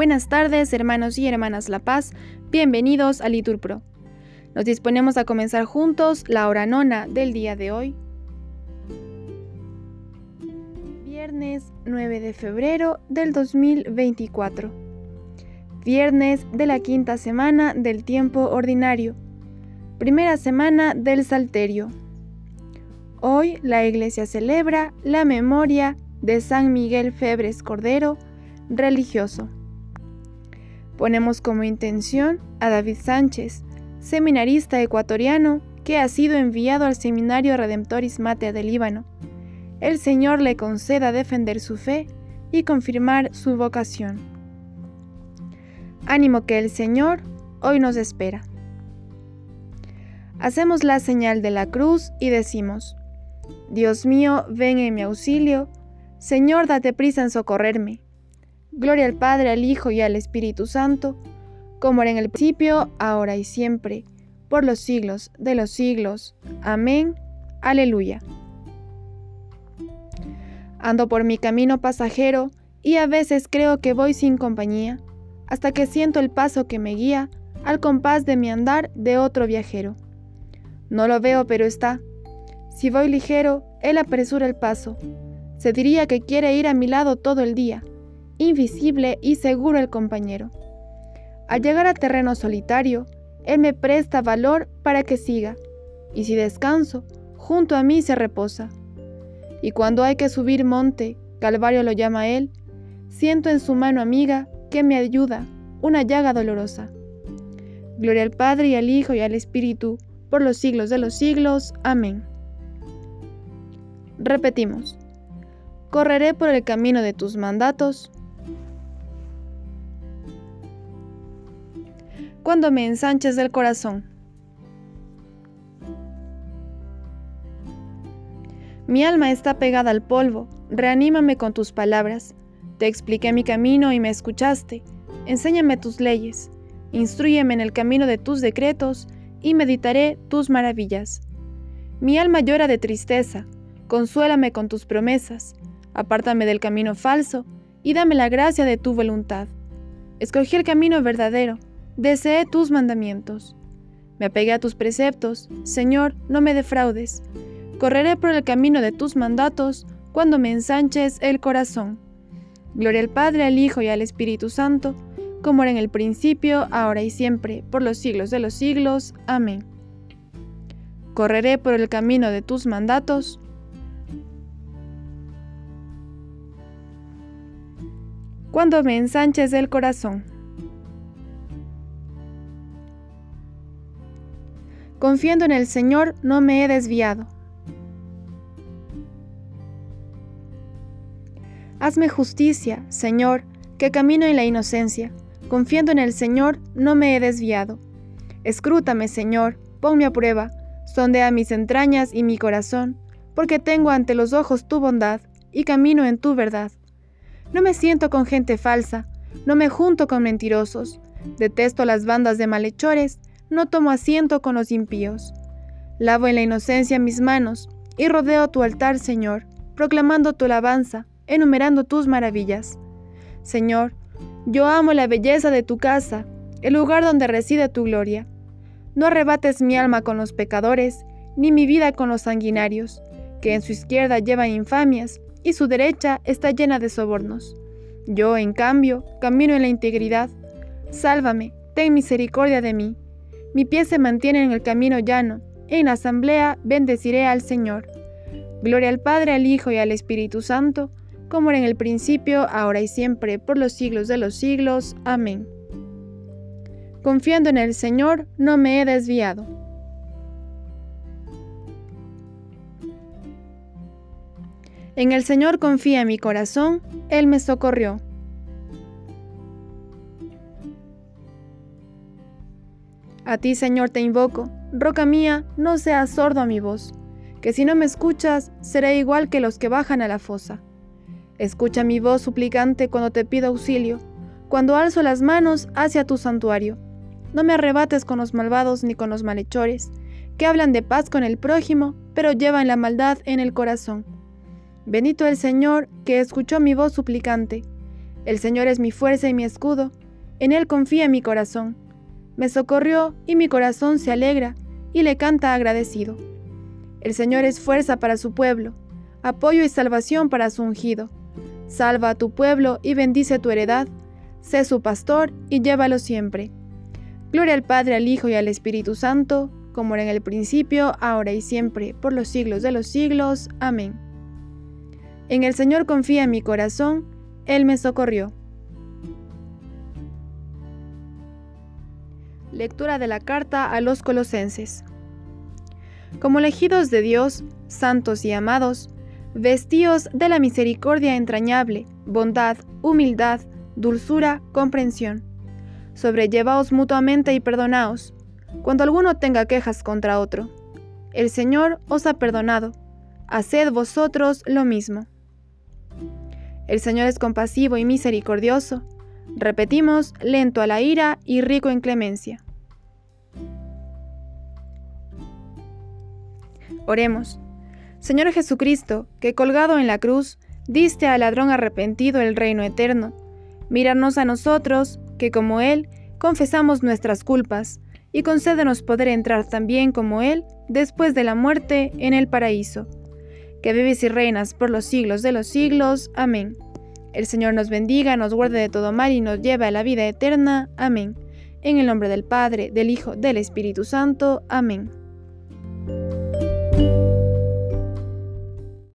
Buenas tardes, hermanos y hermanas La Paz. Bienvenidos a Liturpro. Nos disponemos a comenzar juntos la hora nona del día de hoy. Viernes 9 de febrero del 2024. Viernes de la quinta semana del tiempo ordinario. Primera semana del Salterio. Hoy la Iglesia celebra la memoria de San Miguel Febres Cordero, religioso. Ponemos como intención a David Sánchez, seminarista ecuatoriano que ha sido enviado al Seminario Redemptoris Matea del Líbano. El Señor le conceda defender su fe y confirmar su vocación. Ánimo que el Señor hoy nos espera. Hacemos la señal de la cruz y decimos, Dios mío, ven en mi auxilio, Señor, date prisa en socorrerme. Gloria al Padre, al Hijo y al Espíritu Santo, como era en el principio, ahora y siempre, por los siglos de los siglos. Amén. Aleluya. Ando por mi camino pasajero y a veces creo que voy sin compañía, hasta que siento el paso que me guía al compás de mi andar de otro viajero. No lo veo, pero está. Si voy ligero, él apresura el paso. Se diría que quiere ir a mi lado todo el día invisible y seguro el compañero. Al llegar a terreno solitario, él me presta valor para que siga, y si descanso, junto a mí se reposa. Y cuando hay que subir monte, Calvario lo llama él, siento en su mano amiga que me ayuda, una llaga dolorosa. Gloria al Padre y al Hijo y al Espíritu, por los siglos de los siglos. Amén. Repetimos. Correré por el camino de tus mandatos, cuando me ensanches el corazón. Mi alma está pegada al polvo, reanímame con tus palabras. Te expliqué mi camino y me escuchaste. Enséñame tus leyes, instruyeme en el camino de tus decretos y meditaré tus maravillas. Mi alma llora de tristeza, consuélame con tus promesas, apártame del camino falso y dame la gracia de tu voluntad. Escogí el camino verdadero Deseé tus mandamientos. Me apegué a tus preceptos. Señor, no me defraudes. Correré por el camino de tus mandatos cuando me ensanches el corazón. Gloria al Padre, al Hijo y al Espíritu Santo, como era en el principio, ahora y siempre, por los siglos de los siglos. Amén. Correré por el camino de tus mandatos. Cuando me ensanches el corazón. Confiando en el Señor, no me he desviado. Hazme justicia, Señor, que camino en la inocencia. Confiando en el Señor, no me he desviado. Escrútame, Señor, ponme a prueba, sondea mis entrañas y mi corazón, porque tengo ante los ojos tu bondad y camino en tu verdad. No me siento con gente falsa, no me junto con mentirosos, detesto las bandas de malhechores, no tomo asiento con los impíos. Lavo en la inocencia mis manos y rodeo tu altar, Señor, proclamando tu alabanza, enumerando tus maravillas. Señor, yo amo la belleza de tu casa, el lugar donde reside tu gloria. No arrebates mi alma con los pecadores, ni mi vida con los sanguinarios, que en su izquierda llevan infamias y su derecha está llena de sobornos. Yo, en cambio, camino en la integridad. Sálvame, ten misericordia de mí mi pie se mantiene en el camino llano. En asamblea bendeciré al Señor. Gloria al Padre, al Hijo y al Espíritu Santo, como era en el principio, ahora y siempre, por los siglos de los siglos. Amén. Confiando en el Señor, no me he desviado. En el Señor confía mi corazón, Él me socorrió. A ti, Señor, te invoco. Roca mía, no seas sordo a mi voz, que si no me escuchas, seré igual que los que bajan a la fosa. Escucha mi voz suplicante cuando te pido auxilio, cuando alzo las manos hacia tu santuario. No me arrebates con los malvados ni con los malhechores, que hablan de paz con el prójimo, pero llevan la maldad en el corazón. Bendito el Señor, que escuchó mi voz suplicante. El Señor es mi fuerza y mi escudo, en Él confía mi corazón. Me socorrió y mi corazón se alegra y le canta agradecido. El Señor es fuerza para su pueblo, apoyo y salvación para su ungido. Salva a tu pueblo y bendice tu heredad. Sé su pastor y llévalo siempre. Gloria al Padre, al Hijo y al Espíritu Santo, como era en el principio, ahora y siempre, por los siglos de los siglos. Amén. En el Señor confía mi corazón, Él me socorrió. Lectura de la carta a los colosenses. Como elegidos de Dios, santos y amados, vestíos de la misericordia entrañable, bondad, humildad, dulzura, comprensión. Sobrellevaos mutuamente y perdonaos, cuando alguno tenga quejas contra otro. El Señor os ha perdonado, haced vosotros lo mismo. El Señor es compasivo y misericordioso, repetimos, lento a la ira y rico en clemencia. Oremos. Señor Jesucristo, que colgado en la cruz, diste al ladrón arrepentido el reino eterno, míranos a nosotros, que como Él, confesamos nuestras culpas, y concédenos poder entrar también como Él, después de la muerte, en el paraíso. Que vives y reinas por los siglos de los siglos. Amén. El Señor nos bendiga, nos guarde de todo mal y nos lleve a la vida eterna. Amén. En el nombre del Padre, del Hijo, del Espíritu Santo. Amén.